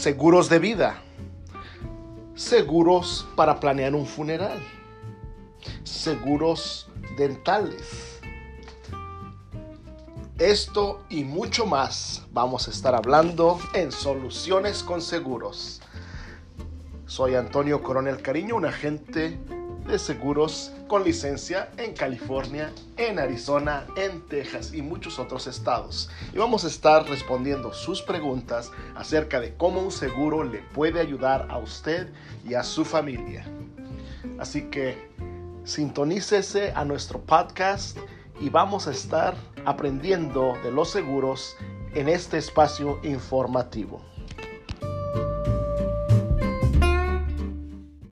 seguros de vida, seguros para planear un funeral, seguros dentales. Esto y mucho más vamos a estar hablando en Soluciones con Seguros. Soy Antonio Coronel Cariño, un agente de seguros con licencia en California, en Arizona, en Texas y muchos otros estados. Y vamos a estar respondiendo sus preguntas acerca de cómo un seguro le puede ayudar a usted y a su familia. Así que sintonícese a nuestro podcast y vamos a estar aprendiendo de los seguros en este espacio informativo.